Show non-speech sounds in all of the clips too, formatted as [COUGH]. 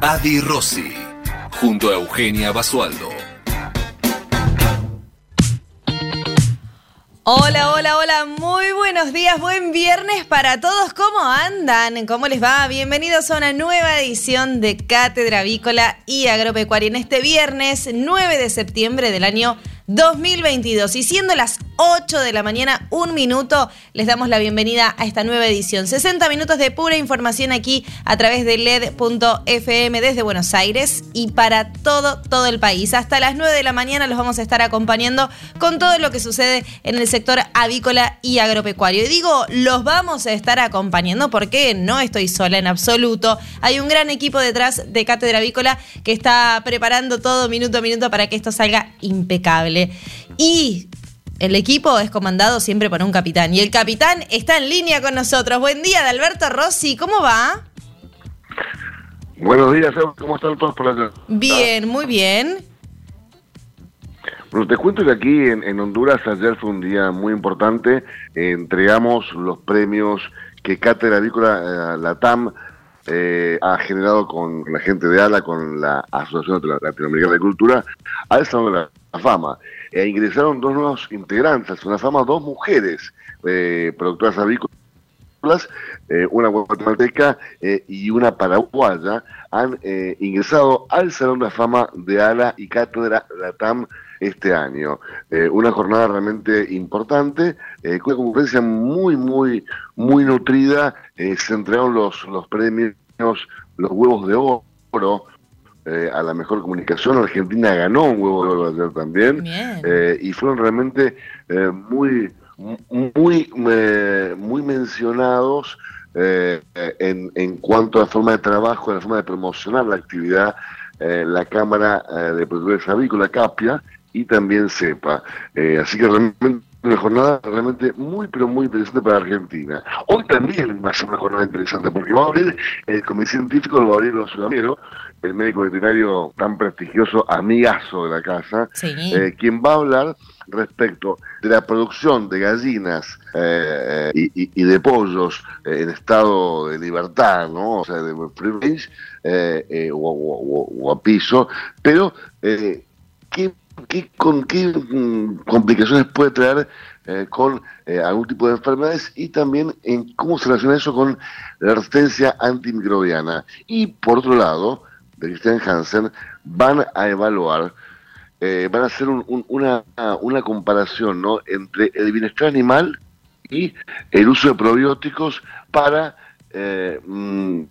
Adi Rossi, junto a Eugenia Basualdo. Hola, hola, hola, muy buenos días, buen viernes para todos. ¿Cómo andan? ¿Cómo les va? Bienvenidos a una nueva edición de Cátedra Avícola y Agropecuaria en este viernes 9 de septiembre del año 2022. Y siendo las 8 de la mañana, un minuto, les damos la bienvenida a esta nueva edición. 60 minutos de pura información aquí a través de LED.fm desde Buenos Aires y para todo, todo el país. Hasta las 9 de la mañana los vamos a estar acompañando con todo lo que sucede en el sector avícola y agropecuario. Y digo, los vamos a estar acompañando porque no estoy sola en absoluto. Hay un gran equipo detrás de Cátedra Avícola que está preparando todo minuto a minuto para que esto salga impecable. Y el equipo es comandado siempre por un capitán. Y el capitán está en línea con nosotros. Buen día, Alberto Rossi. ¿Cómo va? Buenos días, ¿cómo están todos por allá? Bien, muy bien. Bueno, te cuento que aquí en, Honduras ayer fue un día muy importante. entregamos los premios que Cátedra Avícola eh, Latam eh, ha generado con la gente de ALA, con la Asociación Latinoamericana de Cultura, al Salón de la Fama. E ingresaron dos nuevos integrantes, una fama, dos mujeres, eh, productoras avícolas, eh, una guatemalteca y una paraguaya, han ingresado al Salón de la Fama de ALA y Cátedra Latam este año. una jornada realmente importante, con una concurrencia muy, muy, muy nutrida. se entregaron los, los premios, los huevos de oro. A la mejor comunicación, Argentina ganó un huevo de oro ayer también, y fueron realmente muy, muy, muy mencionados en, en cuanto a la forma de trabajo, a la forma de promocionar la actividad, la Cámara de Productores Avícola, CAPIA, y también CEPA. así que realmente una jornada realmente muy, pero muy interesante para Argentina. Hoy también va a ser una jornada interesante, porque va a abrir el comité científico, lo va a abrir los el médico veterinario tan prestigioso, amigazo de la casa, eh, quien va a hablar respecto de la producción de gallinas eh, y, de pollos en estado de libertad, ¿no? O sea, de free range o, a piso, pero ¿qué ¿Qué, con, ¿Qué mm, complicaciones puede traer eh, con eh, algún tipo de enfermedades y también en cómo se relaciona eso con la resistencia antimicrobiana? Y por otro lado, de Christian Hansen, van a evaluar, eh, van a hacer una, una comparación ¿no? entre el bienestar animal y el uso de probióticos para mm,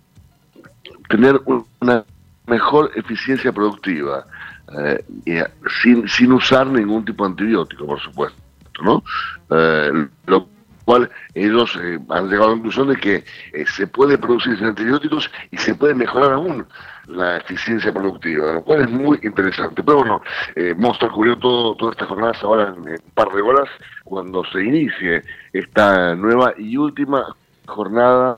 tener una mejor eficiencia productiva. Eh, eh, sin, sin usar ningún tipo de antibiótico, por supuesto, ¿no? Eh, lo cual ellos han llegado a la conclusión de que se puede producir antibióticos y se puede mejorar aún la eficiencia productiva, lo cual es muy interesante. Pero bueno, vamos a estar cubriendo todo, todas estas jornadas ahora en un par de horas, cuando se inicie esta nueva y última jornada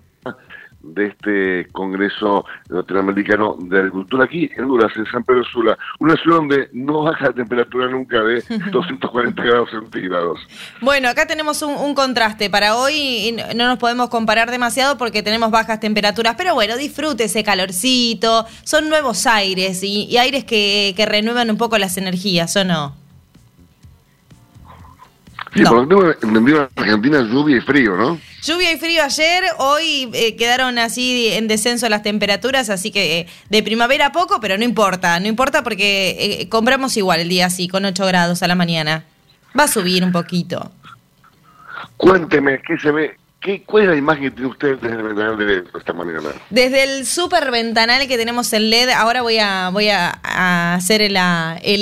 de este Congreso Latinoamericano de Agricultura aquí en Honduras, en San Pedro Sula, una ciudad donde no baja la temperatura nunca de [LAUGHS] 240 grados centígrados. Bueno, acá tenemos un, contraste. Para hoy no nos podemos comparar demasiado porque tenemos bajas temperaturas, pero bueno, disfrute ese calorcito, son nuevos aires y, aires que, que renuevan un poco las energías, ¿o no? Sí, por lo que tengo entendido en Argentina lluvia y frío, ¿no? Lluvia y frío ayer, hoy eh, quedaron así en descenso las temperaturas, así que eh, de primavera poco, pero no importa, no importa porque eh, compramos igual el día así, con 8 grados a la mañana. Va a subir un poquito. Cuénteme, ¿qué se ve? ¿Qué, ¿Cuál es la imagen que tiene usted desde el ventanal de LED esta mañana? Desde el super ventanal que tenemos en LED, ahora voy a, voy a, hacer el,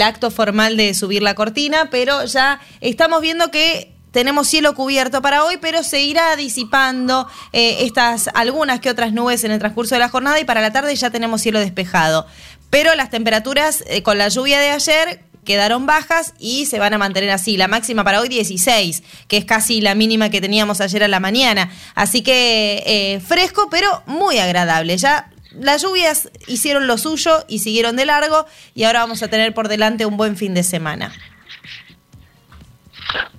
acto formal de subir la cortina, pero ya estamos viendo que tenemos cielo cubierto para hoy, pero se irá disipando eh, estas algunas que otras nubes en el transcurso de la jornada y para la tarde ya tenemos cielo despejado. Pero las temperaturas eh, con la lluvia de ayer quedaron bajas y se van a mantener así. La máxima para hoy 16, que es casi la mínima que teníamos ayer a la mañana. Así que eh, fresco, pero muy agradable. Ya las lluvias hicieron lo suyo y siguieron de largo y ahora vamos a tener por delante un buen fin de semana.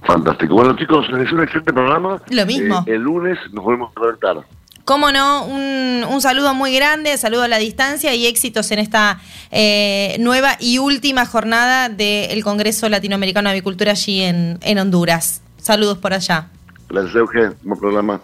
Fantástico. Bueno, chicos, es un excelente programa. Lo mismo. Eh, el lunes nos volvemos a conectar. Cómo no, un, un, saludo muy grande, saludo a la distancia y éxitos en esta eh, nueva y última jornada del Congreso Latinoamericano de Avicultura allí en, en Honduras. Saludos por allá. Gracias, Eugen. Buen programa.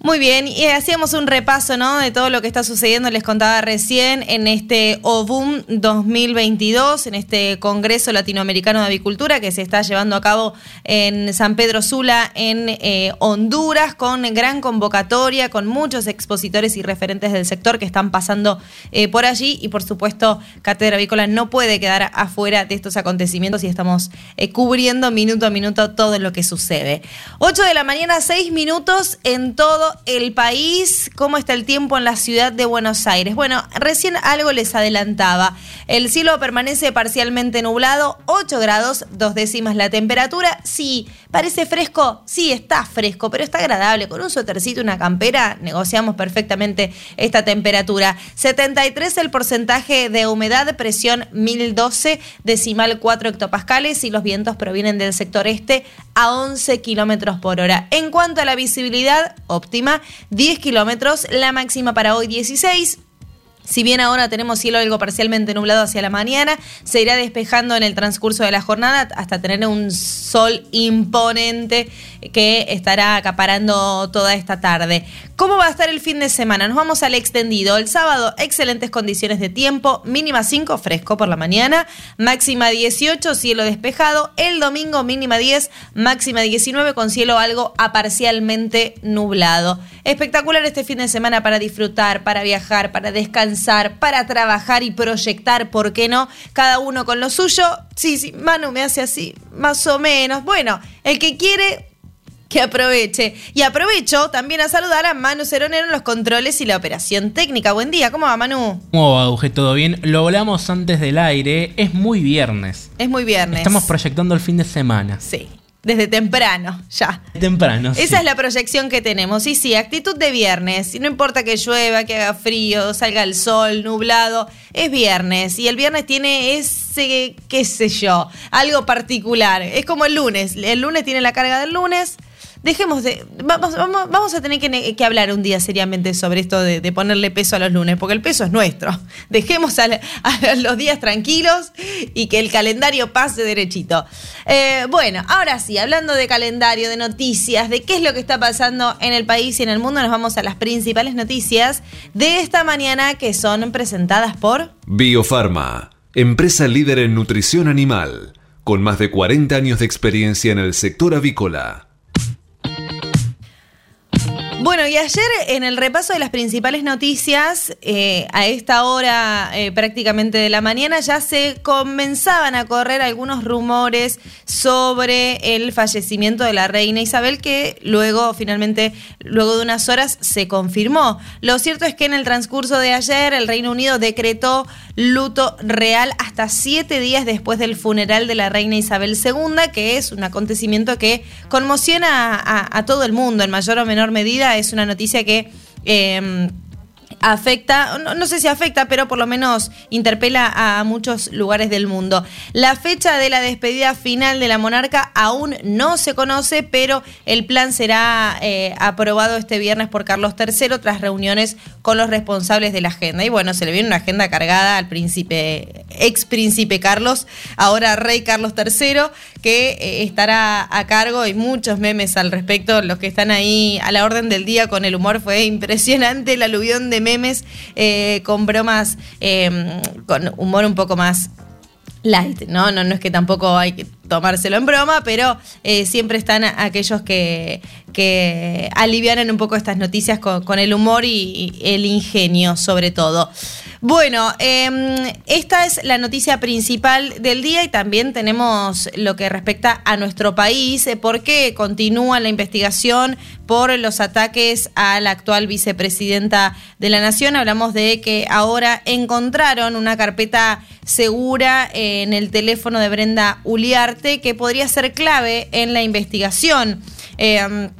Muy bien, y hacíamos un repaso ¿no? de todo lo que está sucediendo, les contaba recién, en este OBUM 2022, en este Congreso Latinoamericano de Avicultura que se está llevando a cabo en San Pedro Sula, en eh, Honduras, con gran convocatoria, con muchos expositores y referentes del sector que están pasando eh, por allí y por supuesto Cátedra Avícola no puede quedar afuera de estos acontecimientos y estamos eh, cubriendo minuto a minuto todo lo que sucede. 8 de la mañana, 6 minutos en todo el país, cómo está el tiempo en la ciudad de Buenos Aires. Bueno, recién algo les adelantaba. El cielo permanece parcialmente nublado, 8 grados, dos décimas la temperatura. Sí, parece fresco, sí, está fresco, pero está agradable. Con un suétercito, una campera, negociamos perfectamente esta temperatura. 73 el porcentaje de humedad, presión 1012, decimal 4 hectopascales y los vientos provienen del sector este a 11 kilómetros por hora. En cuanto a la visibilidad, óptima 10 kilómetros, la máxima para hoy 16. Si bien ahora tenemos cielo algo parcialmente nublado hacia la mañana, se irá despejando en el transcurso de la jornada hasta tener un sol imponente que estará acaparando toda esta tarde. ¿Cómo va a estar el fin de semana? Nos vamos al extendido. El sábado, excelentes condiciones de tiempo, mínima 5, fresco por la mañana, máxima 18, cielo despejado. El domingo, mínima 10, máxima 19, con cielo algo a parcialmente nublado. Espectacular este fin de semana para disfrutar, para viajar, para descansar, para trabajar y proyectar, ¿por qué no? Cada uno con lo suyo. Sí, sí, Manu me hace así, más o menos. Bueno, el que quiere que aproveche. Y aprovecho también a saludar a Manu Ceronero en los controles y la operación técnica. Buen día, ¿cómo va Manu? ¿Cómo va, Auge? ¿Todo bien? Lo hablamos antes del aire, es muy viernes. Es muy viernes. Estamos proyectando el fin de semana. Sí. Desde temprano, ya. Temprano. Esa sí. es la proyección que tenemos. Y sí, actitud de viernes. Y no importa que llueva, que haga frío, salga el sol, nublado. Es viernes. Y el viernes tiene ese, qué sé yo, algo particular. Es como el lunes. El lunes tiene la carga del lunes dejemos de. Vamos, vamos, vamos a tener que, hablar un día seriamente sobre esto de, ponerle peso a los lunes, porque el peso es nuestro. [LAUGHS] Dejemos los días tranquilos y que el calendario pase derechito. Eh, bueno, ahora sí, hablando de calendario, de noticias, de qué es lo que está pasando en el país y en el mundo, nos vamos a las principales noticias de esta mañana que son presentadas por Biofarma, empresa líder en nutrición animal, con más de 40 años de experiencia en el sector avícola. Bueno, y ayer en el repaso de las principales noticias, eh, a esta hora eh, prácticamente de la mañana, ya se comenzaban a correr algunos rumores sobre el fallecimiento de la reina Isabel, que luego, finalmente, luego de unas horas, se confirmó. Lo cierto es que en el transcurso de ayer, el Reino Unido decretó luto real hasta siete días después del funeral de la reina Isabel II, que es un acontecimiento que conmociona a, todo el mundo en mayor o menor medida es una noticia que eh, afecta, no, no, sé si afecta, pero por lo menos interpela a muchos lugares del mundo. La fecha de la despedida final de la monarca aún no se conoce, pero el plan será eh, aprobado este viernes por Carlos III tras reuniones con los responsables de la agenda. Y bueno, se le viene una agenda cargada al príncipe, ex príncipe Carlos, ahora rey Carlos III, que eh, estará a cargo y muchos memes al respecto. Los que están ahí a la orden del día con el humor fue impresionante el aluvión de memes eh, con bromas, eh, con humor un poco más light, ¿no? ¿no? No es que tampoco hay que tomárselo en broma, pero eh, siempre están aquellos que, que aliviaran un poco estas noticias con, el humor y, el ingenio sobre todo. Bueno, eh, esta es la noticia principal del día y también tenemos lo que respecta a nuestro país, eh, porque continúa la investigación por los ataques a la actual vicepresidenta de la Nación. Hablamos de que ahora encontraron una carpeta segura en el teléfono de Brenda Uliarte que podría ser clave en la investigación. Eh,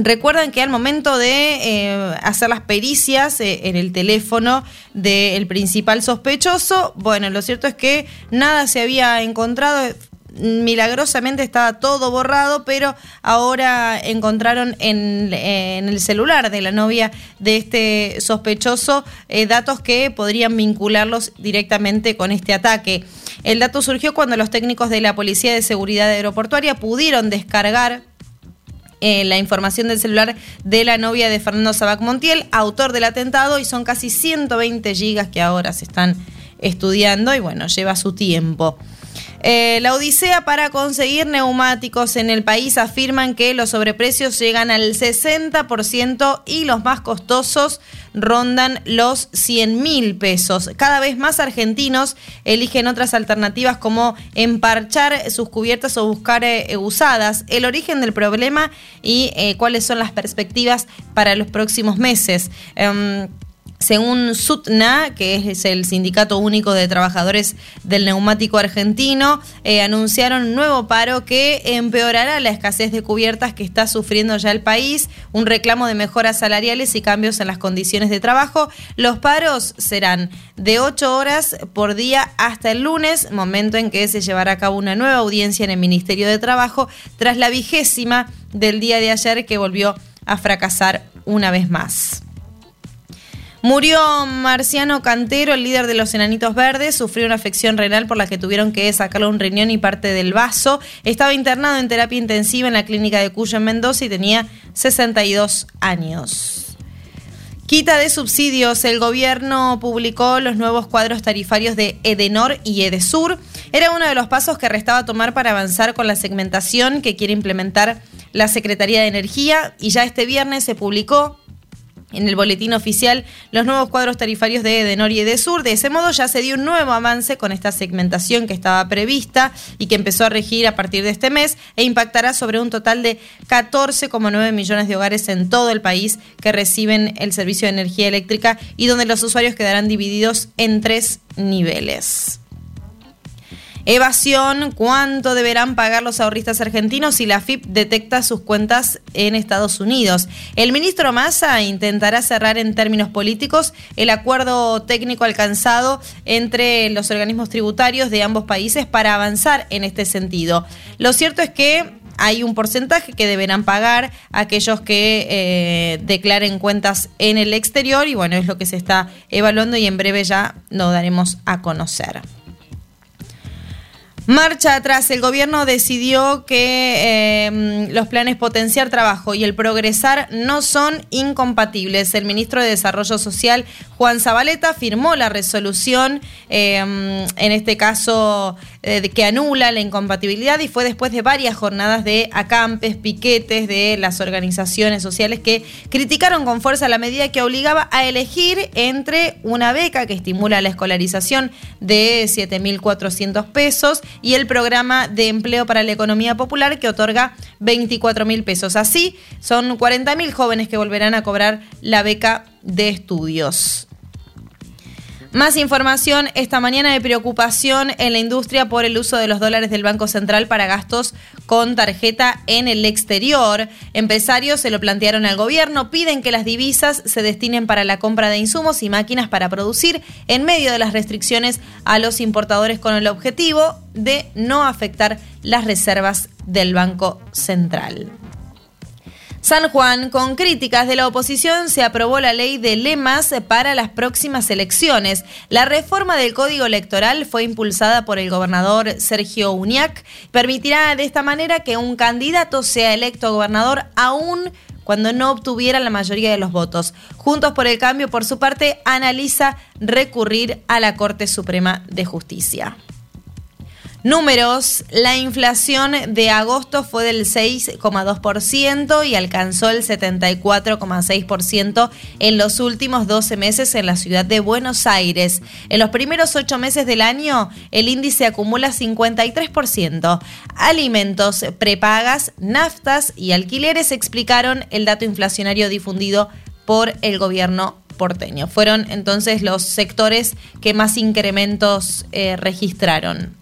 Recuerdan que al momento de eh, hacer las pericias eh, en el teléfono del principal sospechoso, bueno, lo cierto es que nada se había encontrado, milagrosamente estaba todo borrado, pero ahora encontraron en, en el celular de la novia de este sospechoso eh, datos que podrían vincularlos directamente con este ataque. El dato surgió cuando los técnicos de la Policía de Seguridad Aeroportuaria pudieron descargar eh, la información del celular de la novia de Fernando Sabac Montiel, autor del atentado, y son casi 120 gigas que ahora se están estudiando y bueno, lleva su tiempo. Eh, la odisea para conseguir neumáticos en el país afirman que los sobreprecios llegan al 60% y los más costosos rondan los 100 mil pesos. Cada vez más argentinos eligen otras alternativas como emparchar sus cubiertas o buscar eh, usadas. El origen del problema y eh, cuáles son las perspectivas para los próximos meses. Em, según SUTNA, que es el Sindicato Único de Trabajadores del Neumático Argentino, eh, anunciaron un nuevo paro que empeorará la escasez de cubiertas que está sufriendo ya el país, un reclamo de mejoras salariales y cambios en las condiciones de trabajo. Los paros serán de 8 horas por día hasta el lunes, momento en que se llevará a cabo una nueva audiencia en el Ministerio de Trabajo, tras la vigésima del día de ayer que volvió a fracasar una vez más. Murió Marciano Cantero, el líder de los Enanitos Verdes, sufrió una afección renal por la que tuvieron que sacarle un riñón y parte del vaso. Estaba internado en terapia intensiva en la clínica de Cuyo en Mendoza y tenía 62 años. Quita de subsidios. El gobierno publicó los nuevos cuadros tarifarios de Edenor y Edesur. Era uno de los pasos que restaba tomar para avanzar con la segmentación que quiere implementar la Secretaría de Energía y ya este viernes se publicó en el boletín oficial los nuevos cuadros tarifarios de Edenor y Edesur. De ese modo ya se dio un nuevo avance con esta segmentación que estaba prevista y que empezó a regir a partir de este mes e impactará sobre un total de 14,9 millones de hogares en todo el país que reciben el servicio de energía eléctrica y donde los usuarios quedarán divididos en tres niveles. Evasión, ¿cuánto deberán pagar los ahorristas argentinos si la FIP detecta sus cuentas en Estados Unidos? El ministro Massa intentará cerrar en términos políticos el acuerdo técnico alcanzado entre los organismos tributarios de ambos países para avanzar en este sentido. Lo cierto es que hay un porcentaje que deberán pagar aquellos que eh, declaren cuentas en el exterior y bueno, es lo que se está evaluando y en breve ya lo daremos a conocer. Marcha atrás. El gobierno decidió que eh, los planes potenciar trabajo y el progresar no son incompatibles. El ministro de Desarrollo Social, Juan Zabaleta, firmó la resolución, eh, en este caso, eh, que anula la incompatibilidad y fue después de varias jornadas de acampes, piquetes de las organizaciones sociales que criticaron con fuerza la medida que obligaba a elegir entre una beca que estimula la escolarización de 7.400 pesos y el programa de empleo para la economía popular que otorga 24 mil pesos. Así, son 40 mil jóvenes que volverán a cobrar la beca de estudios. Más información esta mañana de preocupación en la industria por el uso de los dólares del Banco Central para gastos con tarjeta en el exterior. Empresarios se lo plantearon al gobierno, piden que las divisas se destinen para la compra de insumos y máquinas para producir en medio de las restricciones a los importadores con el objetivo de no afectar las reservas del Banco Central. San Juan, con críticas de la oposición, se aprobó la ley de lemas para las próximas elecciones. La reforma del Código Electoral fue impulsada por el gobernador Sergio Uñac. Permitirá de esta manera que un candidato sea electo gobernador aún cuando no obtuviera la mayoría de los votos. Juntos por el Cambio, por su parte, analiza recurrir a la Corte Suprema de Justicia. Números, la inflación de agosto fue del 6,2% y alcanzó el 74,6% en los últimos 12 meses en la ciudad de Buenos Aires. En los primeros 8 meses del año, el índice acumula 53%. Alimentos, prepagas, naftas y alquileres explicaron el dato inflacionario difundido por el gobierno porteño. Fueron entonces los sectores que más incrementos eh, registraron.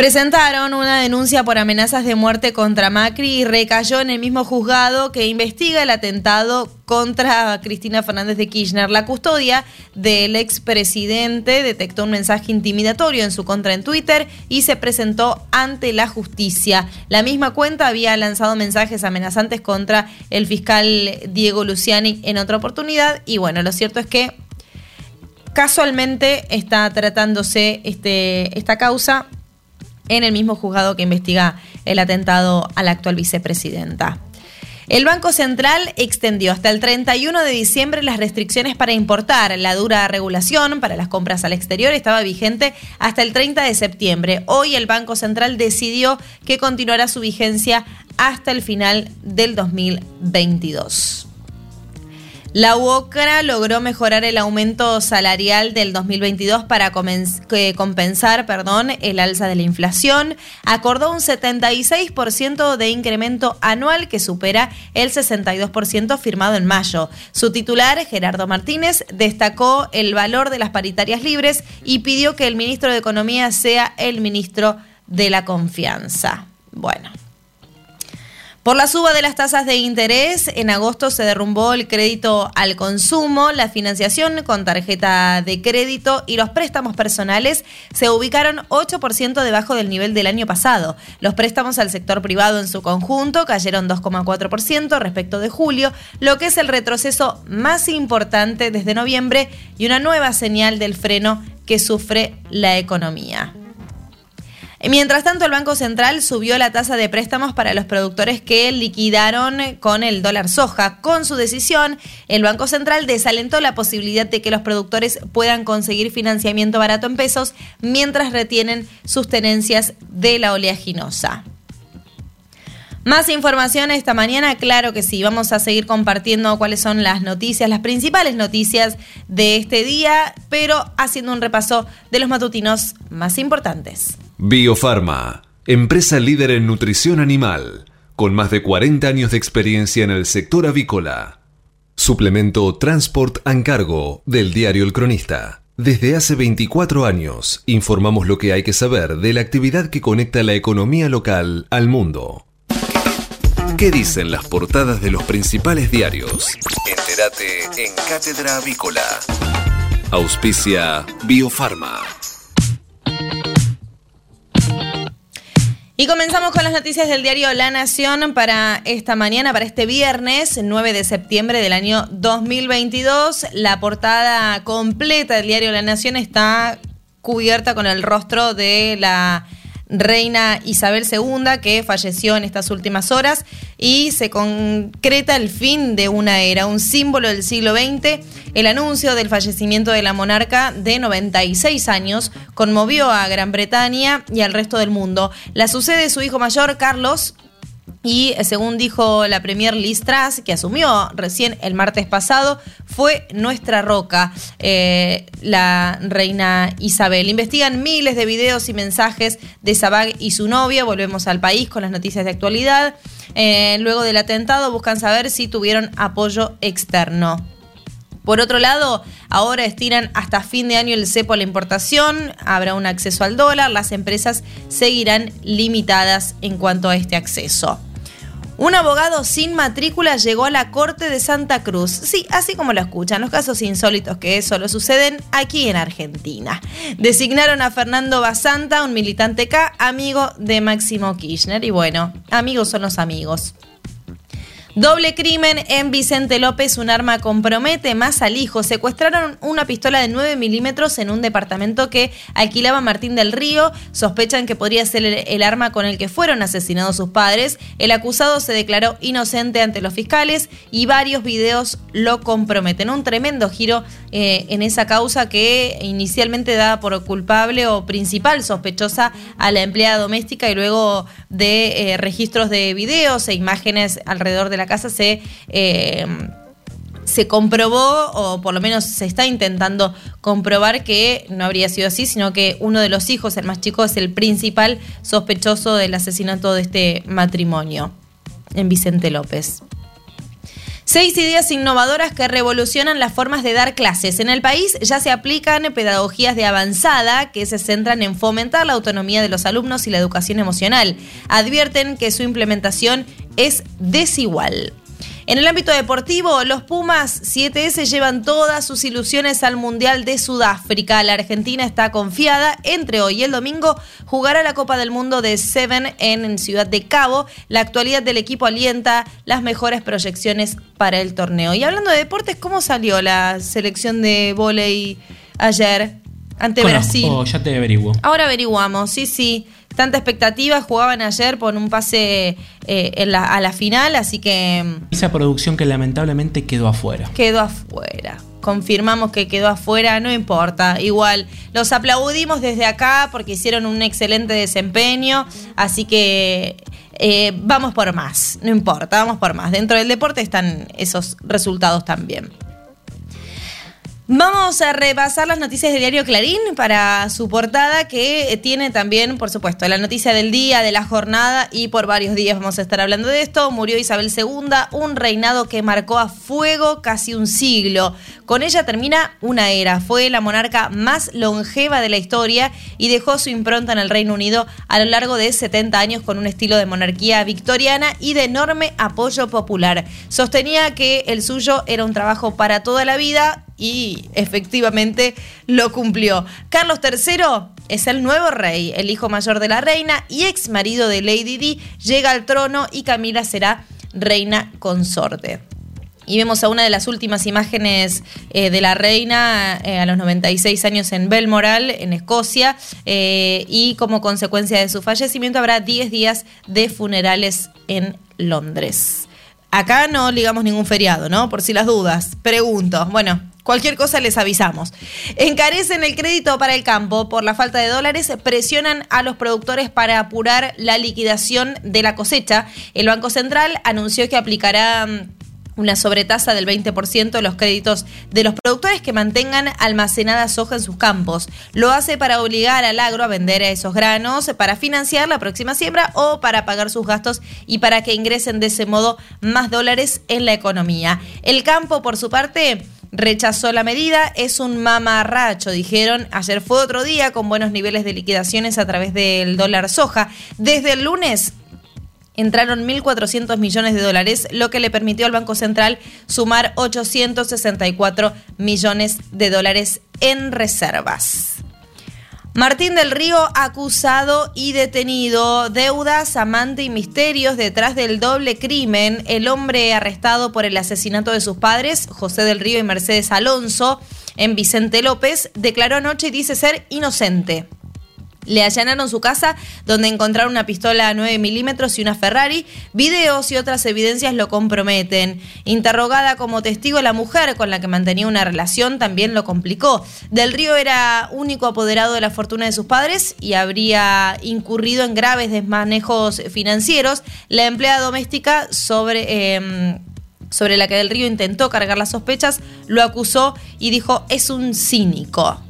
Presentaron una denuncia por amenazas de muerte contra Macri y recayó en el mismo juzgado que investiga el atentado contra Cristina Fernández de Kirchner. La custodia del expresidente detectó un mensaje intimidatorio en su contra en Twitter y se presentó ante la justicia. La misma cuenta había lanzado mensajes amenazantes contra el fiscal Diego Luciani en otra oportunidad y bueno, lo cierto es que casualmente está tratándose este, esta causa en el mismo juzgado que investiga el atentado a la actual vicepresidenta. El Banco Central extendió hasta el 31 de diciembre las restricciones para importar. La dura regulación para las compras al exterior estaba vigente hasta el 30 de septiembre. Hoy el Banco Central decidió que continuará su vigencia hasta el final del 2022. La UOCRA logró mejorar el aumento salarial del 2022 para compensar perdón, el alza de la inflación. Acordó un 76% de incremento anual que supera el 62% firmado en mayo. Su titular, Gerardo Martínez, destacó el valor de las paritarias libres y pidió que el ministro de Economía sea el ministro de la confianza. Bueno. Por la suba de las tasas de interés, en agosto se derrumbó el crédito al consumo, la financiación con tarjeta de crédito y los préstamos personales se ubicaron 8% debajo del nivel del año pasado. Los préstamos al sector privado en su conjunto cayeron 2,4% respecto de julio, lo que es el retroceso más importante desde noviembre y una nueva señal del freno que sufre la economía. Mientras tanto, el Banco Central subió la tasa de préstamos para los productores que liquidaron con el dólar soja. Con su decisión, el Banco Central desalentó la posibilidad de que los productores puedan conseguir financiamiento barato en pesos mientras retienen sus tenencias de la oleaginosa. Más información esta mañana, claro que sí, vamos a seguir compartiendo cuáles son las noticias, las principales noticias de este día, pero haciendo un repaso de los matutinos más importantes. Biofarma, empresa líder en nutrición animal, con más de 40 años de experiencia en el sector avícola. Suplemento Transport and Cargo del diario El Cronista. Desde hace 24 años informamos lo que hay que saber de la actividad que conecta la economía local al mundo. ¿Qué dicen las portadas de los principales diarios? Entérate en Cátedra Avícola. Auspicia Biofarma. Y comenzamos con las noticias del diario La Nación para esta mañana, para este viernes 9 de septiembre del año 2022. La portada completa del diario La Nación está cubierta con el rostro de la reina Isabel II, que falleció en estas últimas horas, y se concreta el fin de una era, un símbolo del siglo XX. El anuncio del fallecimiento de la monarca de 96 años conmovió a Gran Bretaña y al resto del mundo. La sucede su hijo mayor, Carlos, y eh, según dijo la premier Liz Truss, que asumió recién el martes pasado, fue nuestra roca, eh, la reina Isabel. Investigan miles de videos y mensajes de Sabag y su novia. Volvemos al país con las noticias de actualidad. Eh, luego del atentado buscan saber si tuvieron apoyo externo. Por otro lado, ahora estiran hasta fin de año el cepo a la importación, habrá un acceso al dólar, las empresas seguirán limitadas en cuanto a este acceso. Un abogado sin matrícula llegó a la Corte de Santa Cruz. Sí, así como lo escuchan, los casos insólitos que solo suceden aquí en Argentina. Designaron a Fernando Basanta, un militante K, amigo de Máximo Kirchner. Y bueno, amigos son los amigos. Doble crimen en Vicente López, un arma compromete más al hijo. Secuestraron una pistola de 9 milímetros en un departamento que alquilaba Martín del Río. Sospechan que podría ser el, arma con el que fueron asesinados sus padres. El acusado se declaró inocente ante los fiscales y varios videos lo comprometen. Un tremendo giro eh, en esa causa que inicialmente daba por culpable o principal sospechosa a la empleada doméstica y luego de eh, registros de videos e imágenes alrededor de la casa se, eh, se comprobó, o por lo menos se está intentando comprobar que no habría sido así, sino que uno de los hijos, el más chico, es el principal sospechoso del asesinato de este matrimonio en Vicente López. Seis ideas innovadoras que revolucionan las formas de dar clases. En el país ya se aplican pedagogías de avanzada que se centran en fomentar la autonomía de los alumnos y la educación emocional. Advierten que su implementación es desigual. En el ámbito deportivo, los Pumas 7S llevan todas sus ilusiones al Mundial de Sudáfrica. La Argentina está confiada. Entre hoy y el domingo jugará la Copa del Mundo de Seven en Ciudad de Cabo. La actualidad del equipo alienta las mejores proyecciones para el torneo. Y hablando de deportes, ¿cómo salió la selección de volei ayer ante Conozco, Brasil? ya te averiguo. Ahora averiguamos, sí, sí. Tanta expectativa, jugaban ayer por un pase eh, en la- a la final, así que mm, Esa producción que lamentablemente quedó afuera. quedó afuera. Confirmamos que quedó afuera, no importa. Igual, los aplaudimos desde acá porque hicieron un excelente desempeño, así que eh, vamos por más, no importa, vamos por más. Dentro del deporte están esos resultados también. Vamos a repasar las noticias del diario Clarín para su portada que tiene también, por supuesto, la noticia del día, de la jornada y por varios días vamos a estar hablando de esto. Murió Isabel II, un reinado que marcó a fuego casi un siglo. Con ella termina una era. Fue la monarca más longeva de la historia y dejó su impronta en el Reino Unido a lo largo de 70 años con un estilo de monarquía victoriana y de enorme apoyo popular. Sostenía que el suyo era un trabajo para toda la vida y efectivamente lo cumplió. Carlos III es el nuevo rey, el hijo mayor de la reina y ex marido de Lady Di, llega al trono y Camila será reina consorte. Y vemos a una de las últimas imágenes eh, de la reina eh, a los 96 años en Belmoral, en Escocia, eh, y como consecuencia de su fallecimiento habrá 10 días de funerales en Londres. Acá no ligamos ningún feriado, ¿no? Por si las dudas. Pregunto. Bueno, cualquier cosa les avisamos. Encarecen el crédito para el campo por la falta de dólares, presionan a los productores para apurar la liquidación de la cosecha. El Banco Central anunció que aplicará mm, una sobretasa del 20% de los créditos de los productores que mantengan almacenada soja en sus campos. Lo hace para obligar al agro a vender esos granos, para financiar la próxima siembra o para pagar sus gastos y para que ingresen de ese modo más dólares en la economía. El campo, por su parte, rechazó la medida, es un mamarracho, dijeron. Ayer fue otro día con buenos niveles de liquidaciones a través del dólar soja. Desde el lunes entraron 1.400 millones de dólares, lo que le permitió al Banco Central sumar 864 millones de dólares en reservas. Martín del Río acusado y detenido. Deudas, amante y misterios detrás del doble crimen. El hombre arrestado por el asesinato de sus padres, José del Río y Mercedes Alonso, en Vicente López, declaró anoche y dice ser inocente. Le allanaron su casa donde encontraron una pistola a 9 milímetros y una Ferrari. Videos y otras evidencias lo comprometen. Interrogada como testigo, la mujer con la que mantenía una relación también lo complicó. Del Río era único apoderado de la fortuna de sus padres y habría incurrido en graves desmanejos financieros. La empleada doméstica sobre... eh, sobre la que Del Río intentó cargar las sospechas, lo acusó y dijo es un cínico.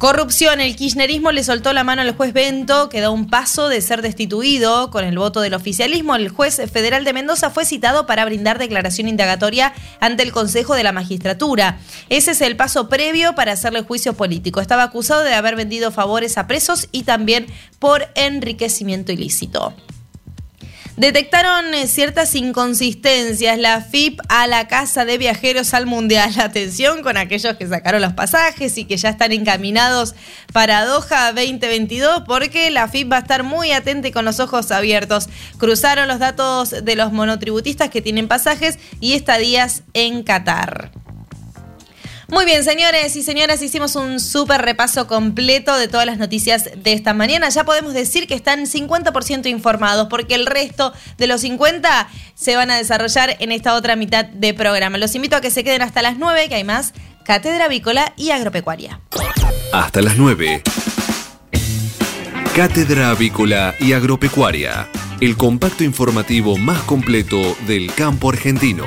Corrupción. El kirchnerismo le soltó la mano al juez Bento, que da un paso de ser destituido con el voto del oficialismo. El juez federal de Mendoza fue citado para brindar declaración indagatoria ante el Consejo de la Magistratura. Ese es el paso previo para hacerle juicio político. Estaba acusado de haber vendido favores a presos y también por enriquecimiento ilícito. Detectaron eh, ciertas inconsistencias. La FIP a la Casa de Viajeros al Mundial. [LAUGHS] Atención con aquellos que sacaron los pasajes y que ya están encaminados para Doha 2022 porque la FIP va a estar muy atenta y con los ojos abiertos. Cruzaron los datos de los monotributistas que tienen pasajes y estadías en Qatar. Muy bien, señores y señoras, hicimos un súper repaso completo de todas las noticias de esta mañana. Ya podemos decir que están 50% informados, porque el resto de los 50 se van a desarrollar en esta otra mitad de programa. Los invito a que se queden hasta las 9, que hay más Cátedra Avícola y Agropecuaria. Hasta las 9. Cátedra Avícola y Agropecuaria, el compacto informativo más completo del campo argentino.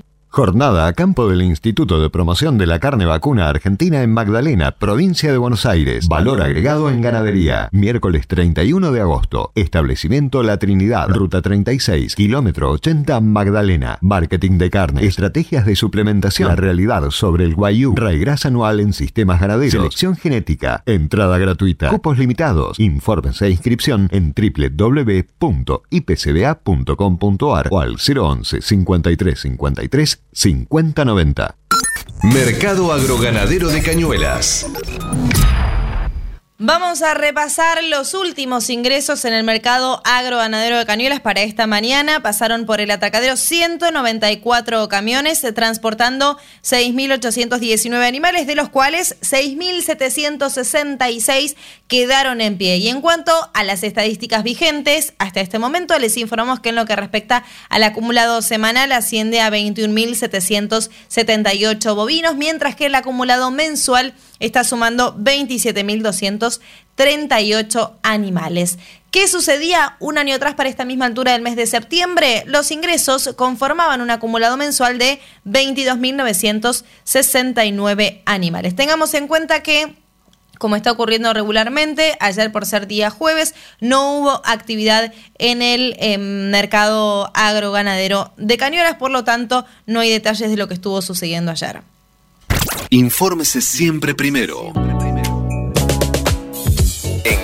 Jornada a campo del Instituto de Promoción de la Carne Vacuna Argentina en Magdalena, provincia de Buenos Aires. Valor agregado en ganadería. Miércoles 31 de agosto. Establecimiento La Trinidad. Ruta 36, kilómetro 80 Magdalena. Marketing de carne. Estrategias de suplementación. La realidad sobre el guayú. Raigras anual en sistemas ganaderos. Selección genética. Entrada gratuita. Cupos limitados. Informes e inscripción en www.ipcba.com.ar o al 011 53 53 5090. Mercado Agroganadero de Cañuelas. Vamos a repasar los últimos ingresos en el mercado agroganadero de Cañuelas para esta mañana. Pasaron por el atacadero 194 camiones eh, transportando 6.819 animales, de los cuales 6.766 quedaron en pie. Y en cuanto a las estadísticas vigentes, hasta este momento les informamos que en lo que respecta al acumulado semanal asciende a 21.778 bovinos, mientras que el acumulado mensual está sumando 27.238 animales. ¿Qué sucedía un año atrás para esta misma altura del mes de septiembre? Los ingresos conformaban un acumulado mensual de 22.969 animales. Tengamos en cuenta que como está ocurriendo regularmente. Ayer, por ser día jueves, no hubo actividad en el em, mercado agroganadero de Cañuelas, por lo tanto, no hay detalles de lo que estuvo sucediendo ayer. Infórmese siempre primero.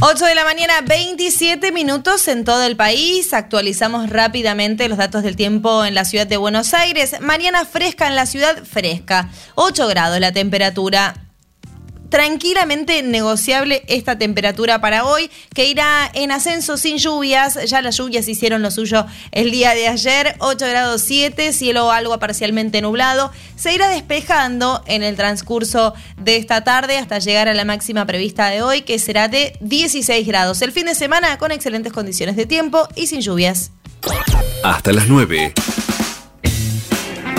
Ocho de la mañana, 27 minutos en todo el país. Actualizamos rápidamente los datos del tiempo en la ciudad de Buenos Aires. Mañana fresca en la ciudad, fresca. 8 grados la temperatura tranquilamente negociable esta temperatura para hoy, que irá en ascenso sin lluvias. Ya las lluvias hicieron lo suyo el día de ayer, 8 grados 7, cielo algo parcialmente nublado. Se irá despejando en el transcurso de esta tarde hasta llegar a la máxima prevista de hoy, que será de 16 grados. El fin de semana con excelentes condiciones de tiempo y sin lluvias. Hasta las 9.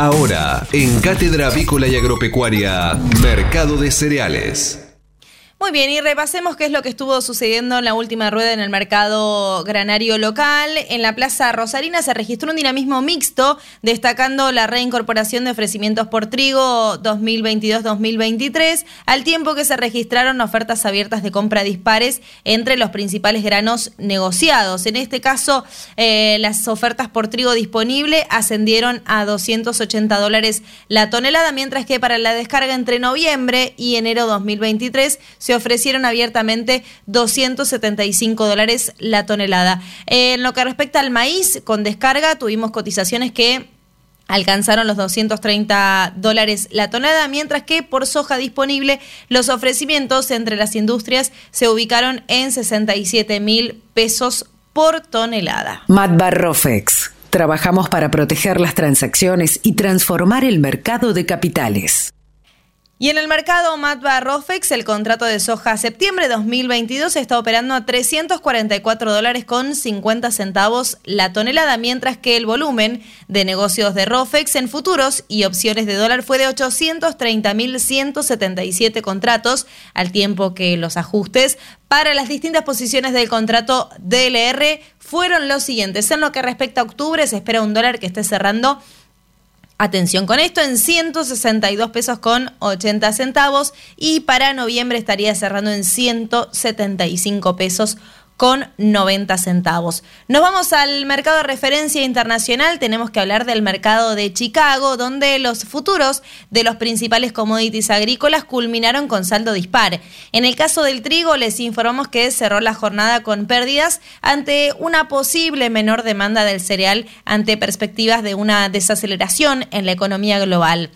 Ahora, en Cátedra Avícola y Agropecuaria, Mercado de Cereales. Muy bien, y repasemos qué es lo que estuvo sucediendo en la última rueda en el mercado granario local. En la Plaza Rosarina se registró un dinamismo mixto, destacando la reincorporación de ofrecimientos por trigo 2022-2023, al tiempo que se registraron ofertas abiertas de compra dispares entre los principales granos negociados. En este caso, eh, las ofertas por trigo disponible ascendieron a 280 dólares la tonelada, mientras que para la descarga entre noviembre y enero 2023 se ofrecieron abiertamente 275 dólares la tonelada. En lo que respecta al maíz con descarga, tuvimos cotizaciones que alcanzaron los 230 dólares la tonelada, mientras que por soja disponible los ofrecimientos entre las industrias se ubicaron en 67 mil pesos por tonelada. Matbarrofex. Trabajamos para proteger las transacciones y transformar el mercado de capitales. Y en el mercado Matba Rofex, el contrato de soja septiembre 2022 está operando a 344 dólares con 50 centavos la tonelada, mientras que el volumen de negocios de Rofex en futuros y opciones de dólar fue de 830.177 contratos, al tiempo que los ajustes para las distintas posiciones del contrato DLR fueron los siguientes. En lo que respecta a octubre, se espera un dólar que esté cerrando Atención con esto, en 162 pesos con 80 centavos y para noviembre estaría cerrando en 175 pesos con 90 centavos. Nos vamos al mercado de referencia internacional. Tenemos que hablar del mercado de Chicago, donde los futuros de los principales commodities agrícolas culminaron con saldo dispar. En el caso del trigo, les informamos que cerró la jornada con pérdidas ante una posible menor demanda del cereal ante perspectivas de una desaceleración en la economía global.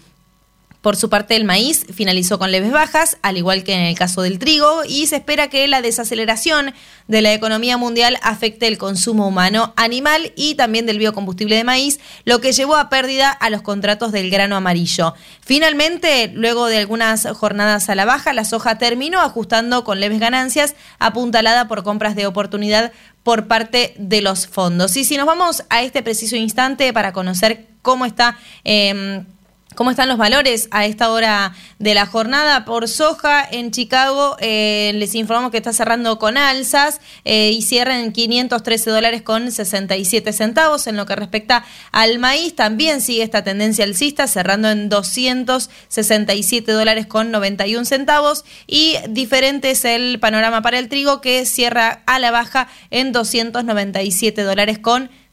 Por su parte, el maíz finalizó con leves bajas, al igual que en el caso del trigo, y se espera que la desaceleración de la economía mundial afecte el consumo humano animal y también del biocombustible de maíz, lo que llevó a pérdida a los contratos del grano amarillo. Finalmente, luego de algunas jornadas a la baja, la soja terminó ajustando con leves ganancias, apuntalada por compras de oportunidad por parte de los fondos. Y si nos vamos a este preciso instante para conocer cómo está... Eh, ¿Cómo están los valores a esta hora de la jornada? Por soja en Chicago eh, les informamos que está cerrando con alzas eh, y cierra en 513 dólares con 67 centavos. En lo que respecta al maíz, también sigue esta tendencia alcista, cerrando en 267 dólares con 91 centavos. Y diferente es el panorama para el trigo, que cierra a la baja en 297 dólares con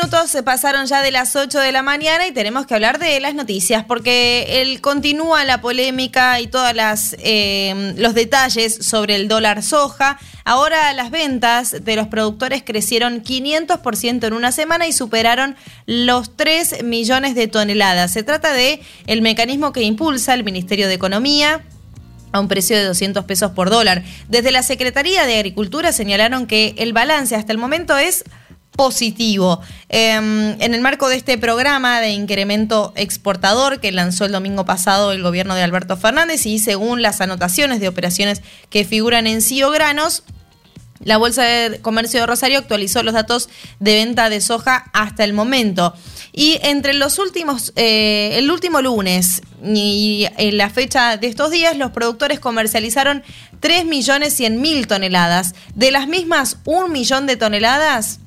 Minutos se pasaron ya de las 8 de la mañana y tenemos que hablar de las noticias porque el, continúa la polémica y todos eh, los detalles sobre el dólar soja. Ahora las ventas de los productores crecieron 500% en una semana y superaron los 3 millones de toneladas. Se trata de el mecanismo que impulsa el Ministerio de Economía a un precio de 200 pesos por dólar. Desde la Secretaría de Agricultura señalaron que el balance hasta el momento es positivo. Em, en el marco de este programa de incremento exportador que lanzó el domingo pasado el gobierno de Alberto Fernández y según las anotaciones de operaciones que figuran en CIO Granos, la Bolsa de Comercio de Rosario actualizó los datos de venta de soja hasta el momento. Y entre los últimos, eh, el último lunes y en la fecha de estos días, los productores comercializaron 3.100.000 toneladas. De las mismas, un millón de toneladas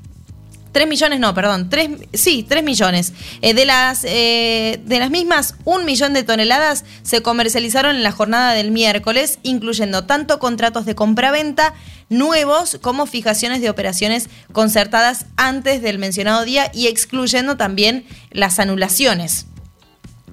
3 millones, no, perdón, 3, sí, 3 millones. Eh, de, las, eh, de las mismas, un millón de toneladas se comercializaron en la jornada del miércoles, incluyendo tanto contratos de compraventa nuevos como fijaciones de operaciones concertadas antes del mencionado día y excluyendo también las anulaciones.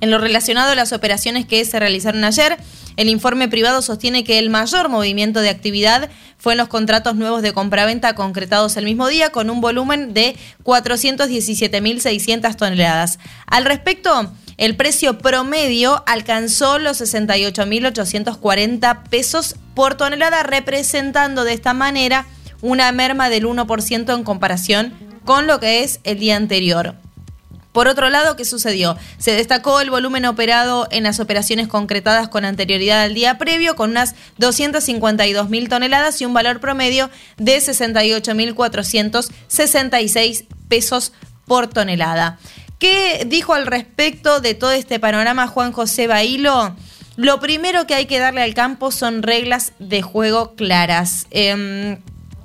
En lo relacionado a las operaciones que se realizaron ayer, el informe privado sostiene que el mayor movimiento de actividad fue en los contratos nuevos de compraventa concretados el mismo día con un volumen de 417.600 toneladas. Al respecto, el precio promedio alcanzó los 68.840 pesos por tonelada, representando de esta manera una merma del 1% en comparación con lo que es el día anterior. Por otro lado, ¿qué sucedió? Se destacó el volumen operado en las operaciones concretadas con anterioridad al día previo, con unas 252 mil toneladas y un valor promedio de 68.466 pesos por tonelada. ¿Qué dijo al respecto de todo este panorama Juan José Bailo? Lo primero que hay que darle al campo son reglas de juego claras. Em,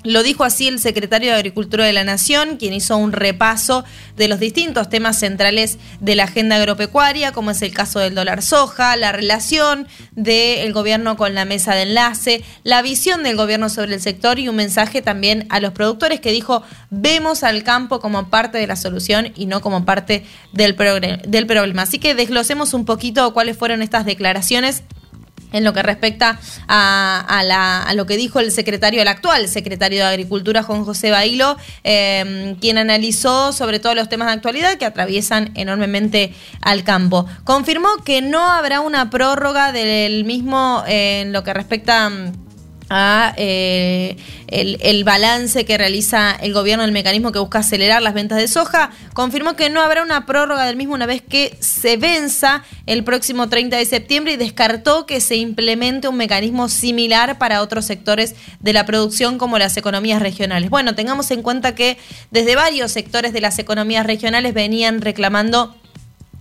lo dijo así el secretario de Agricultura de la Nación, quien hizo un repaso de los distintos temas centrales de la agenda agropecuaria, como es el caso del dólar soja, la relación del gobierno con la mesa de enlace, la visión del gobierno sobre el sector y un mensaje también a los productores que dijo, vemos al campo como parte de la solución y no como parte del, del problema. Así que desglosemos un poquito cuáles fueron estas declaraciones en lo que respecta a, lo que dijo el secretario, el actual secretario de Agricultura, Juan José Bailo, em, quien analizó sobre todos los temas de actualidad que atraviesan enormemente al campo. Confirmó que no habrá una prórroga del mismo en lo que respecta a eh, el, balance que realiza el gobierno del mecanismo que busca acelerar las ventas de soja, confirmó que no habrá una prórroga del mismo una vez que se venza el próximo 30 de septiembre y descartó que se implemente un mecanismo similar para otros sectores de la producción como las economías regionales. Bueno, tengamos en cuenta que desde varios sectores de las economías regionales venían reclamando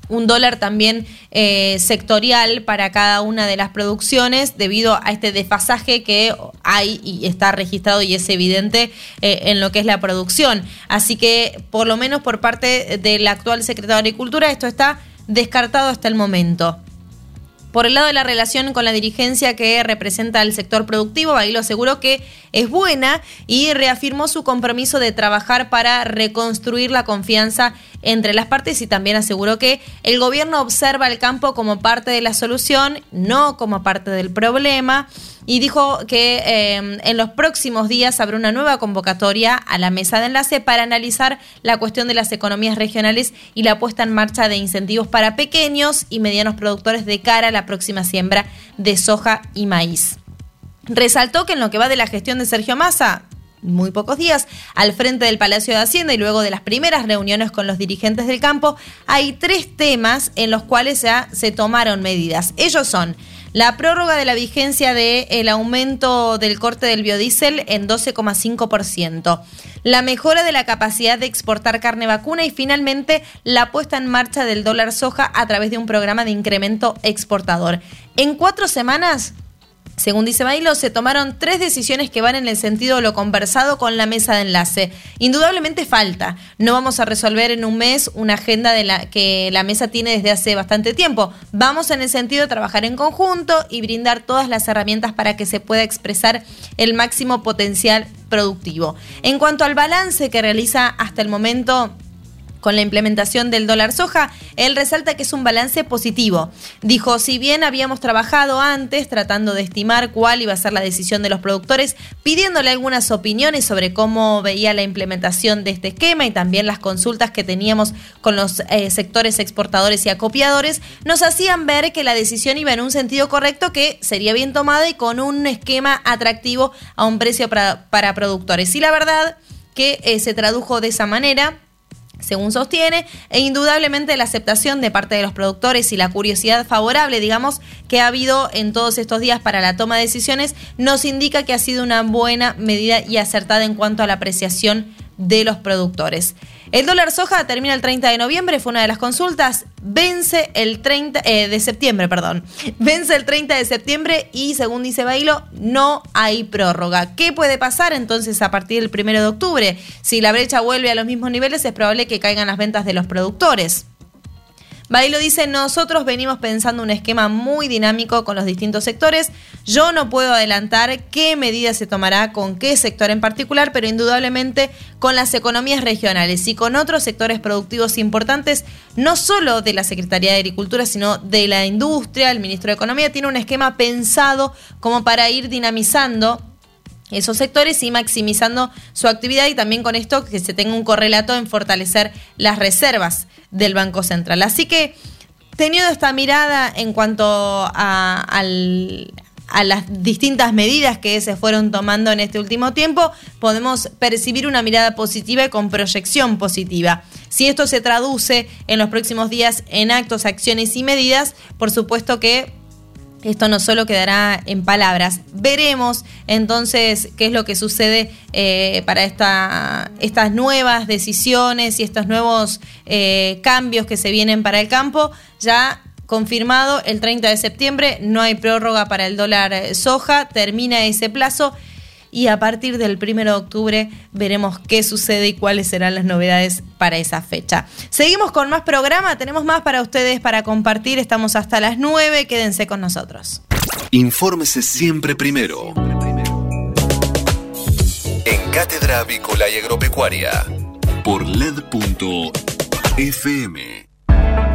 un dólar también eh, sectorial para cada una de las producciones debido a este desfasaje que hay y está registrado y es evidente eh, en lo que es la producción. Así que por lo menos por parte del actual secretario de Agricultura esto está descartado hasta el momento. Por el lado de la relación con la dirigencia que representa el sector productivo, lo aseguró que es buena y reafirmó su compromiso de trabajar para reconstruir la confianza entre las partes y también aseguró que el gobierno observa el campo como parte de la solución, no como parte del problema y dijo que eh, en los próximos días habrá una nueva convocatoria a la mesa de enlace para analizar la cuestión de las economías regionales y la puesta en marcha de incentivos para pequeños y medianos productores de cara a la próxima siembra de soja y maíz. Resaltó que en lo que va de la gestión de Sergio Massa, muy pocos días, al frente del Palacio de Hacienda y luego de las primeras reuniones con los dirigentes del campo, hay tres temas en los cuales ya se tomaron medidas. Ellos son la prórroga de la vigencia del aumento del corte del biodiesel en 12,5%. La mejora de la capacidad de exportar carne vacuna y finalmente la puesta en marcha del dólar soja a través de un programa de incremento exportador. En cuatro semanas según dice Bailo, se tomaron tres decisiones que van en el sentido de lo conversado con la mesa de enlace. Indudablemente falta. No vamos a resolver en un mes una agenda de la que la mesa tiene desde hace bastante tiempo. Vamos en el sentido de trabajar en conjunto y brindar todas las herramientas para que se pueda expresar el máximo potencial productivo. En cuanto al balance que realiza hasta el momento con la implementación del dólar soja, él resalta que es un balance positivo. Dijo, si bien habíamos trabajado antes tratando de estimar cuál iba a ser la decisión de los productores, pidiéndole algunas opiniones sobre cómo veía la implementación de este esquema y también las consultas que teníamos con los eh, sectores exportadores y acopiadores, nos hacían ver que la decisión iba en un sentido correcto que sería bien tomada y con un esquema atractivo a un precio para, productores. Y la verdad que eh, se tradujo de esa manera según sostiene, e indudablemente la aceptación de parte de los productores y la curiosidad favorable, digamos, que ha habido en todos estos días para la toma de decisiones, nos indica que ha sido una buena medida y acertada en cuanto a la apreciación de los productores. El dólar soja termina el 30 de noviembre, fue una de las consultas, vence el 30 eh, de septiembre, perdón. [LAUGHS] Vence el 30 de septiembre y según dice Bailo, no hay prórroga. ¿Qué puede pasar entonces a partir del 1 de octubre? Si la brecha vuelve a los mismos niveles, es probable que caigan las ventas de los productores. Bailo dice, nosotros venimos pensando un esquema muy dinámico con los distintos sectores. Yo no puedo adelantar qué medida se tomará con qué sector en particular, pero indudablemente con las economías regionales y con otros sectores productivos importantes, no solo de la Secretaría de Agricultura, sino de la industria, el ministro de Economía tiene un esquema pensado como para ir dinamizando esos sectores y maximizando su actividad y también con esto que se tenga un correlato en fortalecer las reservas del Banco Central. Así que teniendo esta mirada en cuanto a, a las distintas medidas que se fueron tomando en este último tiempo, podemos percibir una mirada positiva y con proyección positiva. Si esto se traduce en los próximos días en actos, acciones y medidas, por supuesto que esto no solo quedará en palabras. Veremos entonces qué es lo que sucede eh, para esta, estas nuevas decisiones y estos nuevos eh, cambios que se vienen para el campo. Ya confirmado el 30 de septiembre, no hay prórroga para el dólar soja, termina ese plazo y a partir del 1 de octubre veremos qué sucede y cuáles serán las novedades para esa fecha. Seguimos con más programa, tenemos más para ustedes para compartir, estamos hasta las 9, quédense con nosotros. Infórmese siempre primero. En Cátedra Avícola y Agropecuaria por LED.fm.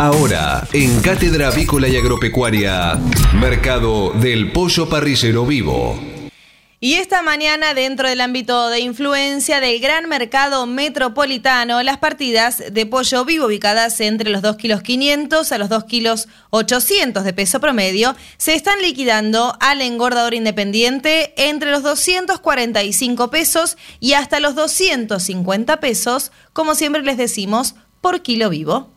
Ahora, en Cátedra Avícola y Agropecuaria, Mercado del Pollo Parrillero Vivo. Y esta mañana, dentro del ámbito de influencia del gran mercado metropolitano, las partidas de pollo vivo ubicadas entre los 2 kilos 500 a los 2 kilos 800 de peso promedio se están liquidando al engordador independiente entre los 245 pesos y hasta los 250 pesos, como siempre les decimos, por kilo vivo.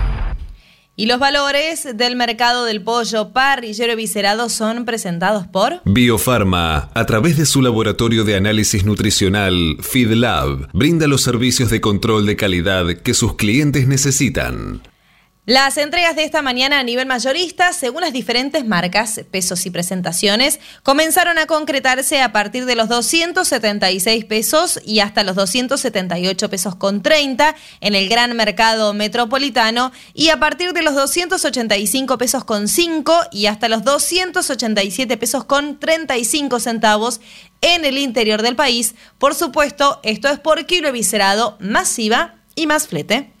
Y los valores del mercado del pollo parrillero viscerado son presentados por Biofarma, a través de su laboratorio de análisis nutricional FeedLab, brinda los servicios de control de calidad que sus clientes necesitan. Las entregas de esta mañana a nivel mayorista, según las diferentes marcas, pesos y presentaciones, comenzaron a concretarse a partir de los 276 pesos y hasta los 278 pesos con 30 en el gran mercado metropolitano y a partir de los 285 pesos con 5 y hasta los 287 pesos con 35 centavos en el interior del país. Por supuesto, esto es por kilo eviscerado, masiva y más flete.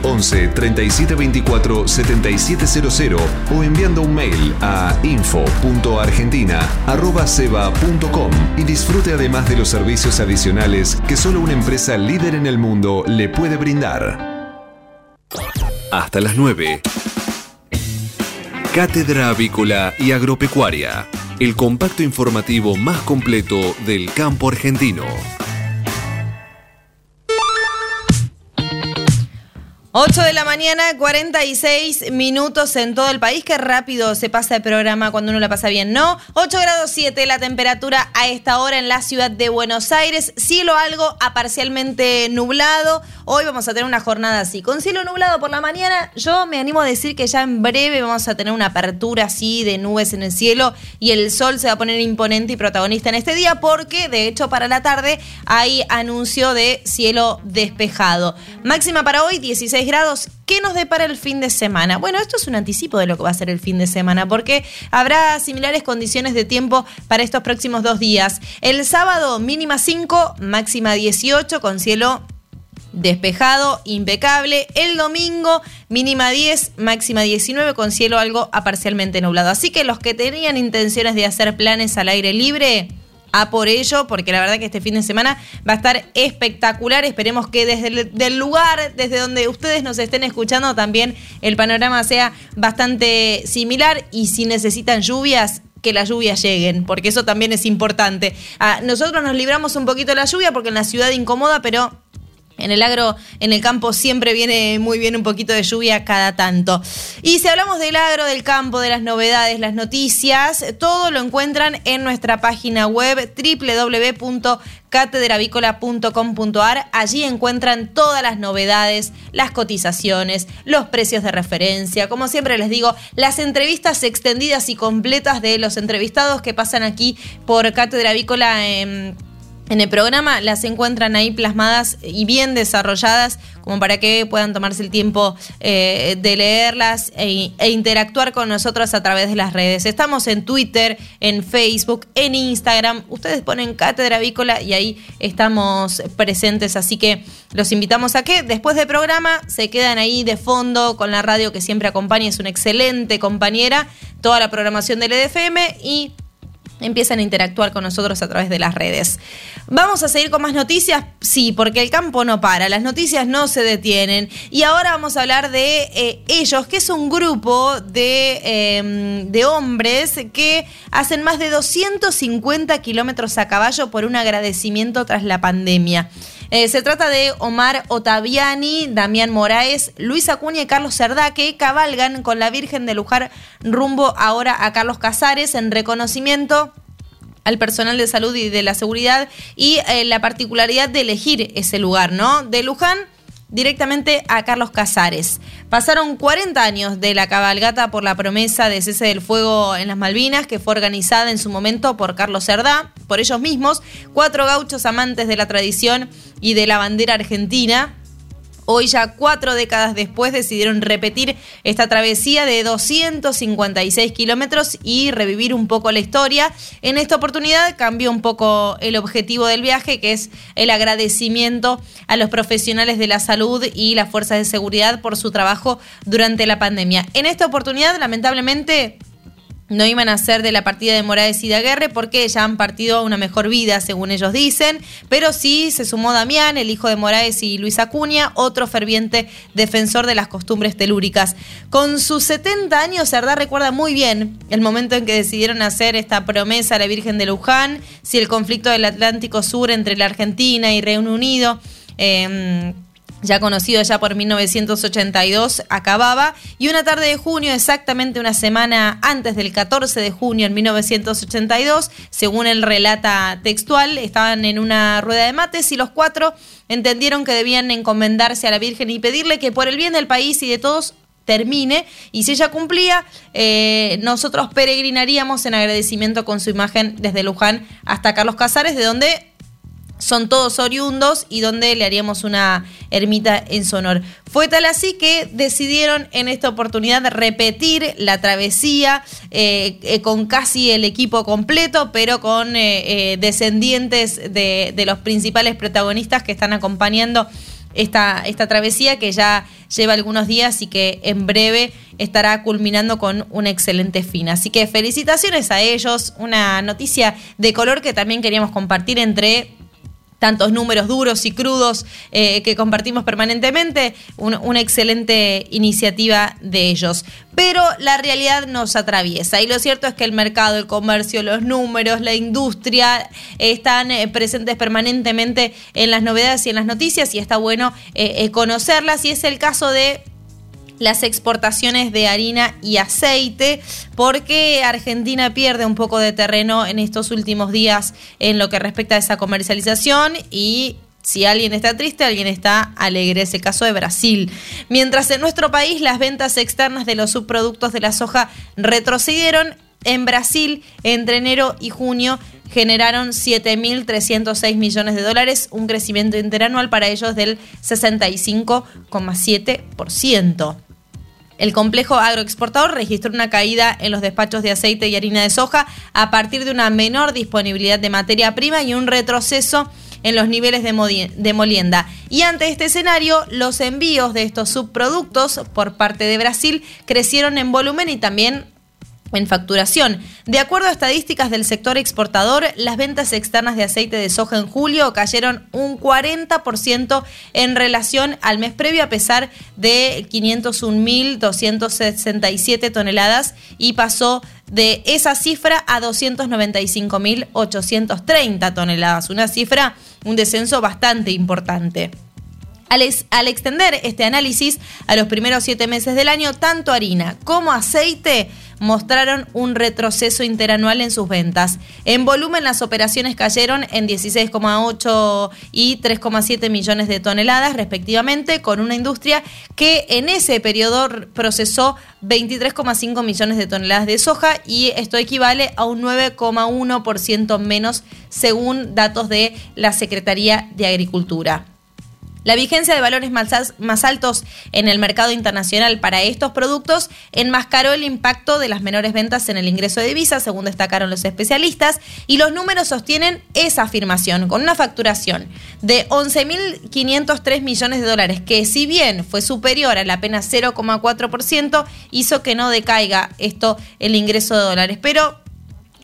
11 37 24 7700 o enviando un mail a info.argentina.ceba.com y disfrute además de los servicios adicionales que solo una empresa líder en el mundo le puede brindar. Hasta las 9. Cátedra Avícola y Agropecuaria, el compacto informativo más completo del campo argentino. 8 de la mañana, 46 minutos en todo el país. Qué rápido se pasa el programa cuando uno la pasa bien, ¿no? 8 grados 7 la temperatura a esta hora en la ciudad de Buenos Aires. Cielo algo a parcialmente nublado. Hoy vamos a tener una jornada así. Con cielo nublado por la mañana, yo me animo a decir que ya en breve vamos a tener una apertura así de nubes en el cielo y el sol se va a poner imponente y protagonista en este día porque, de hecho, para la tarde hay anuncio de cielo despejado. Máxima para hoy, 16 grados. ¿Qué nos depara el fin de semana? Bueno, esto es un anticipo de lo que va a ser el fin de semana, porque habrá similares condiciones de tiempo para estos próximos dos días. El sábado, mínima 5, máxima 18, con cielo despejado, impecable. El domingo, mínima 10, máxima 19, con cielo algo a parcialmente nublado. Así que los que tenían intenciones de hacer planes al aire libre, a por ello, porque la verdad que este fin de semana va a estar espectacular. Esperemos que desde el lugar, desde donde ustedes nos estén escuchando, también el panorama sea bastante similar y si necesitan lluvias, que las lluvias lleguen, porque eso también es importante. Nosotros nos libramos un poquito de la lluvia porque en la ciudad incomoda, pero En el agro, en el campo siempre viene muy bien un poquito de lluvia cada tanto. Y si hablamos del agro, del campo, de las novedades, las noticias, todo lo encuentran en nuestra página web www.catedravícola.com.ar. Allí encuentran todas las novedades, las cotizaciones, los precios de referencia, como siempre les digo, las entrevistas extendidas y completas de los entrevistados que pasan aquí por Cátedra Avícola en en el programa las encuentran ahí plasmadas y bien desarrolladas como para que puedan tomarse el tiempo eh, de leerlas e, e, interactuar con nosotros a través de las redes. Estamos en Twitter, en Facebook, en Instagram. Ustedes ponen Cátedra Avícola y ahí estamos presentes. Así que los invitamos a que después del programa se quedan ahí de fondo con la radio que siempre acompaña. Es una excelente compañera. Toda la programación del EDFM y empiezan a interactuar con nosotros a través de las redes. Vamos a seguir con más noticias, sí, porque el campo no para, las noticias no se detienen. Y ahora vamos a hablar de eh, ellos, que es un grupo de, em, de hombres que hacen más de 250 kilómetros a caballo por un agradecimiento tras la pandemia. Eh, se trata de Omar Otaviani, Damián Moraes, Luis Acuña y Carlos Cerdá, que cabalgan con la Virgen de Lujar rumbo ahora a Carlos Casares en reconocimiento al personal de salud y de la seguridad y eh, la particularidad de elegir ese lugar, ¿no? De Luján directamente a Carlos Casares. Pasaron 40 años de la cabalgata por la promesa de cese del fuego en las Malvinas, que fue organizada en su momento por Carlos Cerdá, por ellos mismos, cuatro gauchos amantes de la tradición y de la bandera argentina, Hoy ya cuatro décadas después decidieron repetir esta travesía de 256 kilómetros y revivir un poco la historia. En esta oportunidad cambió un poco el objetivo del viaje, que es el agradecimiento a los profesionales de la salud y las fuerzas de seguridad por su trabajo durante la pandemia. En esta oportunidad, lamentablemente, no iban a ser de la partida de Morales y de Aguerre porque ya han partido a una mejor vida, según ellos dicen, pero sí se sumó Damián, el hijo de Morales y Luis Acuña, otro ferviente defensor de las costumbres telúricas. Con sus 70 años, Cerdá recuerda muy bien el momento en que decidieron hacer esta promesa a la Virgen de Luján, si el conflicto del Atlántico Sur entre la Argentina y Reino Unido... Eh, ya conocido ya por 1982, acababa, y una tarde de junio, exactamente una semana antes del 14 de junio en 1982, según el relata textual, estaban en una rueda de mates y los cuatro entendieron que debían encomendarse a la Virgen y pedirle que por el bien del país y de todos termine. Y si ella cumplía, eh, nosotros peregrinaríamos en agradecimiento con su imagen desde Luján hasta Carlos Casares, de donde son todos oriundos y donde le haríamos una ermita en su honor. Fue tal así que decidieron en esta oportunidad repetir la travesía eh, eh, con casi el equipo completo, pero con eh, descendientes de, de, los principales protagonistas que están acompañando esta, esta travesía que ya lleva algunos días y que en breve estará culminando con un excelente fin. Así que felicitaciones a ellos, una noticia de color que también queríamos compartir entre tantos números duros y crudos eh, que compartimos permanentemente, una excelente iniciativa de ellos. Pero la realidad nos atraviesa y lo cierto es que el mercado, el comercio, los números, la industria están eh, presentes permanentemente en las novedades y en las noticias y está bueno eh, conocerlas y es el caso de las exportaciones de harina y aceite, porque Argentina pierde un poco de terreno en estos últimos días en lo que respecta a esa comercialización y si alguien está triste, alguien está alegre. Es el caso de Brasil. Mientras en nuestro país las ventas externas de los subproductos de la soja retrocedieron, en Brasil entre enero y junio generaron 7.306 millones de dólares, un crecimiento interanual para ellos del 65,7%. El complejo agroexportador registró una caída en los despachos de aceite y harina de soja a partir de una menor disponibilidad de materia prima y un retroceso en los niveles de, molienda. Y ante este escenario, los envíos de estos subproductos por parte de Brasil crecieron en volumen y también en facturación. De acuerdo a estadísticas del sector exportador, las ventas externas de aceite de soja en julio cayeron un 40% en relación al mes previo a pesar de 501.267 toneladas y pasó de esa cifra a 295.830 toneladas, una cifra, un descenso bastante importante. Al, al extender este análisis a los primeros siete meses del año, tanto harina como aceite mostraron un retroceso interanual en sus ventas. En volumen, las operaciones cayeron en 16,8 y 3,7 millones de toneladas, respectivamente, con una industria que en ese periodo procesó 23,5 millones de toneladas de soja y esto equivale a un 9,1% menos según datos de la Secretaría de Agricultura. La vigencia de valores más, altos en el mercado internacional para estos productos enmascaró el impacto de las menores ventas en el ingreso de divisas, según destacaron los especialistas, y los números sostienen esa afirmación, con una facturación de 11.503 millones de dólares, que si bien fue superior al apenas 0,4%, hizo que no decaiga esto el ingreso de dólares. Pero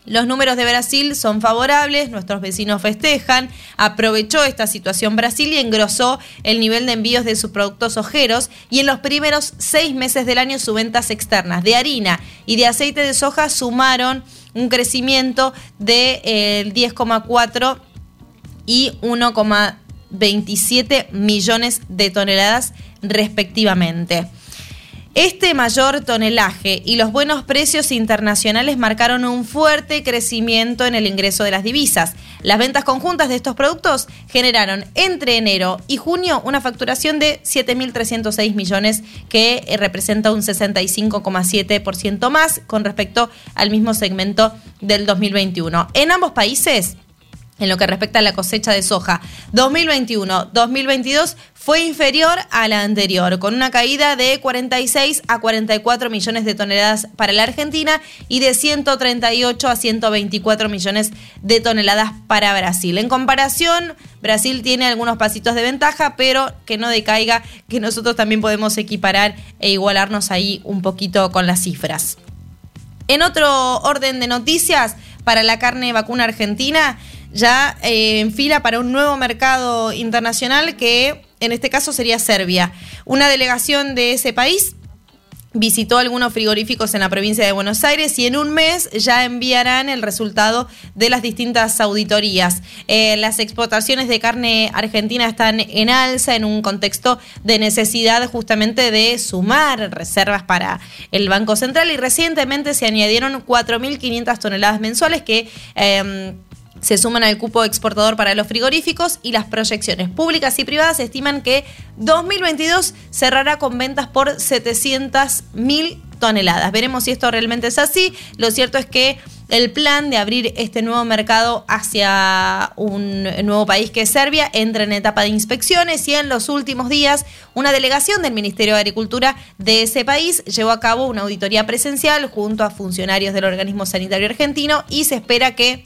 los números de Brasil son favorables, nuestros vecinos festejan, aprovechó esta situación Brasil y engrosó el nivel de envíos de sus productos ojeros y en los primeros seis meses del año sus ventas externas de harina y de aceite de soja sumaron un crecimiento de eh, 10,4 y 1,27 millones de toneladas respectivamente. Este mayor tonelaje y los buenos precios internacionales marcaron un fuerte crecimiento en el ingreso de las divisas. Las ventas conjuntas de estos productos generaron entre enero y junio una facturación de 7.306 millones que eh, representa un 65,7% más con respecto al mismo segmento del 2021. En ambos países, en lo que respecta a la cosecha de soja 2021-2022 fue inferior a la anterior, con una caída de 46 a 44 millones de toneladas para la Argentina y de 138 a 124 millones de toneladas para Brasil. En comparación, Brasil tiene algunos pasitos de ventaja, pero que no decaiga, que nosotros también podemos equiparar e igualarnos ahí un poquito con las cifras. En otro orden de noticias, para la carne vacuna argentina, ya eh, en fila para un nuevo mercado internacional que en este caso sería Serbia. Una delegación de ese país visitó algunos frigoríficos en la provincia de Buenos Aires y en un mes ya enviarán el resultado de las distintas auditorías. Eh, las exportaciones de carne argentina están en alza en un contexto de necesidad justamente de sumar reservas para el Banco Central y recientemente se añadieron 4.500 toneladas mensuales que... eh, se suman al cupo exportador para los frigoríficos y las proyecciones públicas y privadas estiman que 2022 cerrará con ventas por 700 mil toneladas. Veremos si esto realmente es así. Lo cierto es que el plan de abrir este nuevo mercado hacia un nuevo país que es Serbia entra en etapa de inspecciones y en los últimos días una delegación del Ministerio de Agricultura de ese país llevó a cabo una auditoría presencial junto a funcionarios del organismo sanitario argentino y se espera que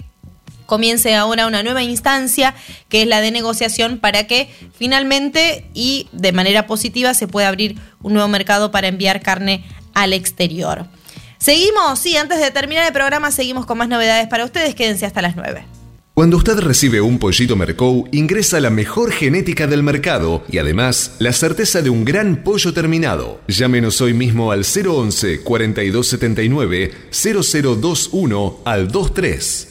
comience ahora una nueva instancia que es la de negociación para que finalmente y de manera positiva se pueda abrir un nuevo mercado para enviar carne al exterior. Seguimos, sí, antes de terminar el programa seguimos con más novedades para ustedes, quédense hasta las 9. Cuando usted recibe un pollito Mercou, ingresa la mejor genética del mercado y además la certeza de un gran pollo terminado. Llámenos hoy mismo al 011 4279 0021 al 23.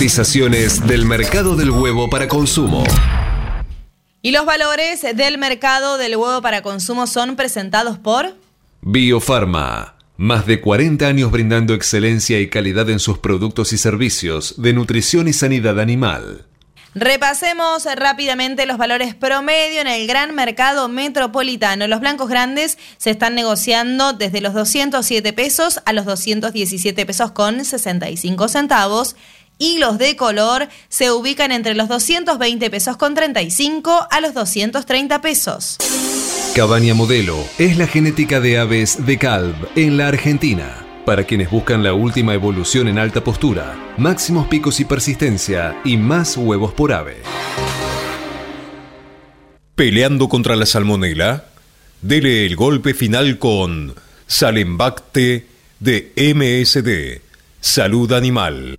Cotizaciones del mercado del huevo para consumo. Y los valores del mercado del huevo para consumo son presentados por... Biofarma. Más de 40 años brindando excelencia y calidad en sus productos y servicios de nutrición y sanidad animal. Repasemos rápidamente los valores promedio en el gran mercado metropolitano. Los blancos grandes se están negociando desde los 207 pesos a los 217 pesos con 65 centavos y los de color se ubican entre los 220 pesos con 35 a los 230 pesos. Cabaña Modelo es la genética de aves de Calv en la Argentina. Para quienes buscan la última evolución en alta postura, máximos picos y persistencia y más huevos por ave. Peleando contra la salmonela, dele el golpe final con Salembacte de MSD, Salud Animal.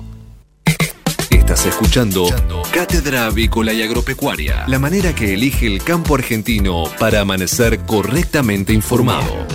Escuchando Cátedra Avícola y Agropecuaria, la manera que elige el campo argentino para amanecer correctamente informado.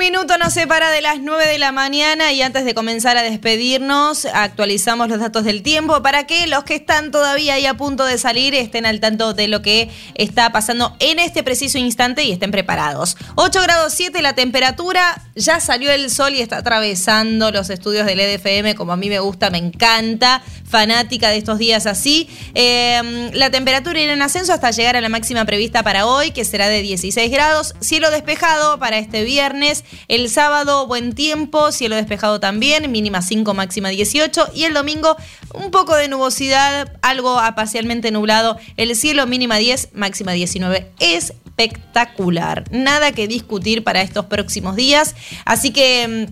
Minuto nos separa de las 9 de la mañana y antes de comenzar a despedirnos, actualizamos los datos del tiempo para que los que están todavía ahí a punto de salir estén al tanto de lo que está pasando en este preciso instante y estén preparados. 8 grados 7 la temperatura, ya salió el sol y está atravesando los estudios del EDFM como a mí me gusta, me encanta, fanática de estos días así. Eh, la temperatura irá en ascenso hasta llegar a la máxima prevista para hoy, que será de 16 grados, cielo despejado para este viernes. El sábado, buen tiempo, cielo despejado también, mínima 5, máxima 18. Y el domingo, un poco de nubosidad, algo parcialmente nublado. El cielo, mínima 10, máxima 19. Espectacular. Nada que discutir para estos próximos días. Así que.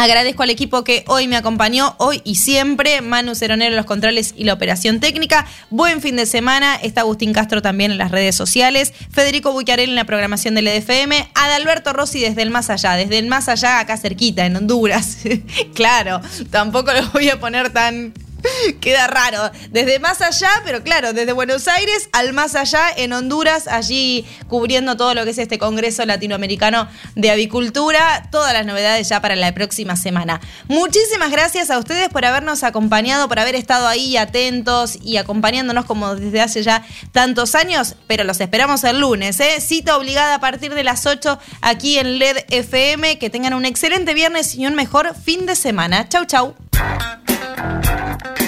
Agradezco al equipo que hoy me acompañó, hoy y siempre. Manu Ceronero, los controles y la operación técnica. Buen fin de semana. Está Agustín Castro también en las redes sociales. Federico Bucarel en la programación del EDFM. Adalberto Rossi desde el más allá, desde el más allá, acá cerquita, en Honduras. [LAUGHS] claro, tampoco lo voy a poner tan [LAUGHS] Queda raro. Desde más allá, pero claro, desde Buenos Aires al más allá en Honduras, allí cubriendo todo lo que es este Congreso Latinoamericano de Avicultura. Todas las novedades ya para la próxima semana. Muchísimas gracias a ustedes por habernos acompañado, por haber estado ahí atentos y acompañándonos como desde hace ya tantos años, pero los esperamos el lunes. ¿eh? Cita obligada a partir de las 8 aquí en LED FM. Que tengan un excelente viernes y un mejor fin de semana. Chau, chau.